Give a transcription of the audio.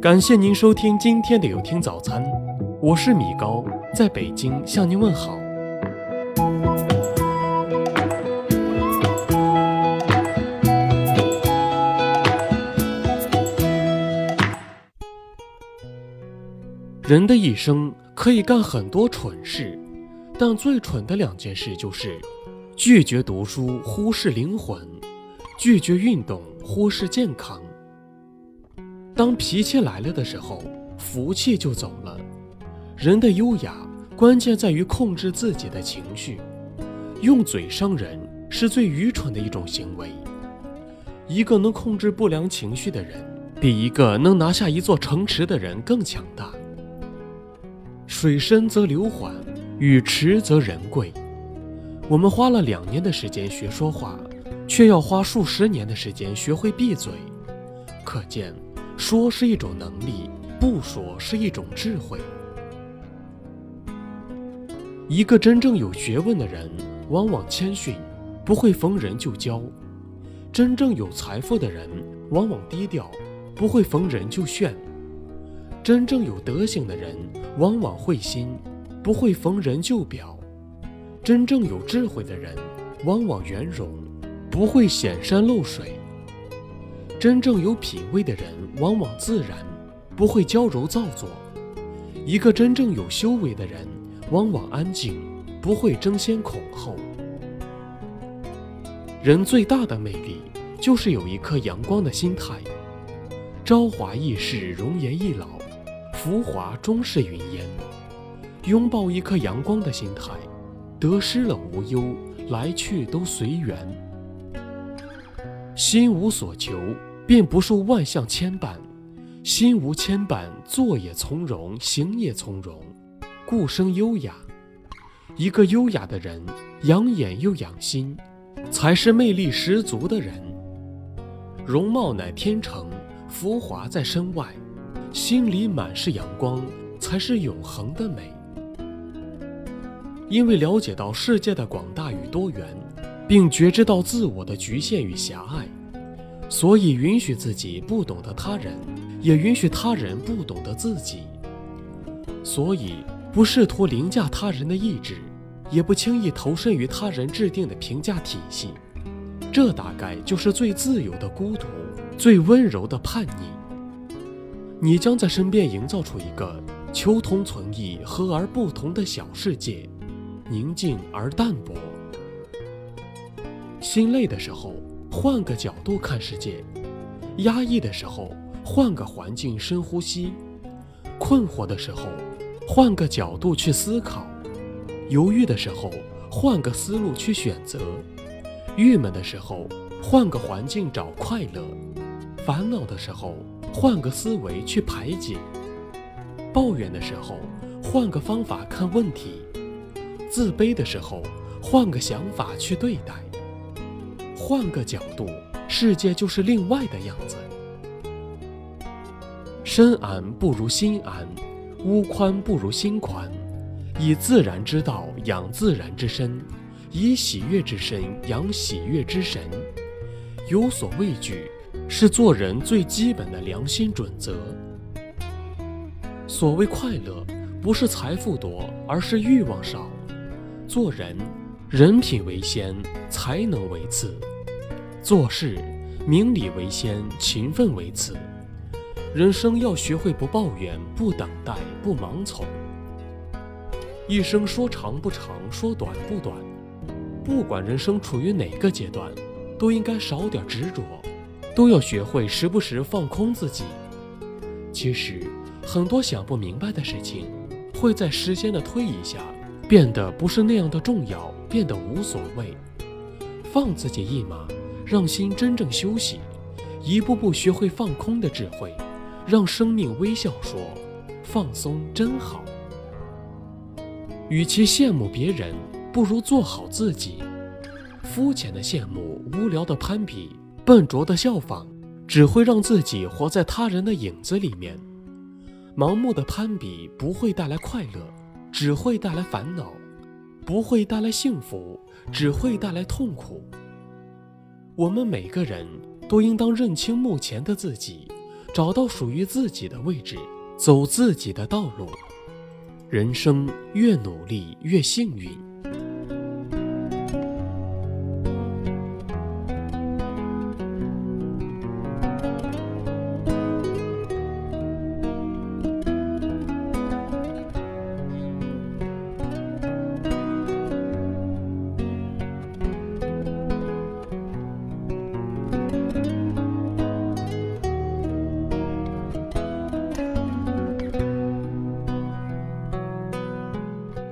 感谢您收听今天的有听早餐，我是米高，在北京向您问好。人的一生可以干很多蠢事，但最蠢的两件事就是拒绝读书，忽视灵魂；拒绝运动，忽视健康。当脾气来了的时候，福气就走了。人的优雅关键在于控制自己的情绪，用嘴伤人是最愚蠢的一种行为。一个能控制不良情绪的人，比一个能拿下一座城池的人更强大。水深则流缓，语迟则人贵。我们花了两年的时间学说话，却要花数十年的时间学会闭嘴。可见，说是一种能力，不说是一种智慧。一个真正有学问的人，往往谦逊，不会逢人就教；真正有财富的人，往往低调，不会逢人就炫。真正有德行的人，往往会心，不会逢人就表；真正有智慧的人，往往圆融，不会显山露水；真正有品位的人，往往自然，不会娇柔造作。一个真正有修为的人，往往安静，不会争先恐后。人最大的魅力，就是有一颗阳光的心态。朝华易逝，容颜易老。浮华终是云烟，拥抱一颗阳光的心态，得失了无忧，来去都随缘。心无所求，便不受万象牵绊；心无牵绊，坐也从容，行也从容，故生优雅。一个优雅的人，养眼又养心，才是魅力十足的人。容貌乃天成，浮华在身外。心里满是阳光，才是永恒的美。因为了解到世界的广大与多元，并觉知到自我的局限与狭隘，所以允许自己不懂得他人，也允许他人不懂得自己。所以不试图凌驾他人的意志，也不轻易投身于他人制定的评价体系。这大概就是最自由的孤独，最温柔的叛逆。你将在身边营造出一个求同存异、和而不同的小世界，宁静而淡泊。心累的时候，换个角度看世界；压抑的时候，换个环境深呼吸；困惑的时候，换个角度去思考；犹豫的时候，换个思路去选择；郁闷的时候，换个环境找快乐；烦恼的时候。换个思维去排解，抱怨的时候换个方法看问题，自卑的时候换个想法去对待，换个角度，世界就是另外的样子。身安不如心安，屋宽不如心宽。以自然之道养自然之身，以喜悦之身养喜悦之神。有所畏惧。是做人最基本的良心准则。所谓快乐，不是财富多，而是欲望少。做人，人品为先，才能为次；做事，明理为先，勤奋为次。人生要学会不抱怨，不等待，不盲从。一生说长不长，说短不短。不管人生处于哪个阶段，都应该少点执着。都要学会时不时放空自己。其实，很多想不明白的事情，会在时间的推移下变得不是那样的重要，变得无所谓。放自己一马，让心真正休息，一步步学会放空的智慧，让生命微笑说：“放松真好。”与其羡慕别人，不如做好自己。肤浅的羡慕，无聊的攀比。笨拙的效仿，只会让自己活在他人的影子里面；盲目的攀比不会带来快乐，只会带来烦恼；不会带来幸福，只会带来痛苦。我们每个人都应当认清目前的自己，找到属于自己的位置，走自己的道路。人生越努力越幸运。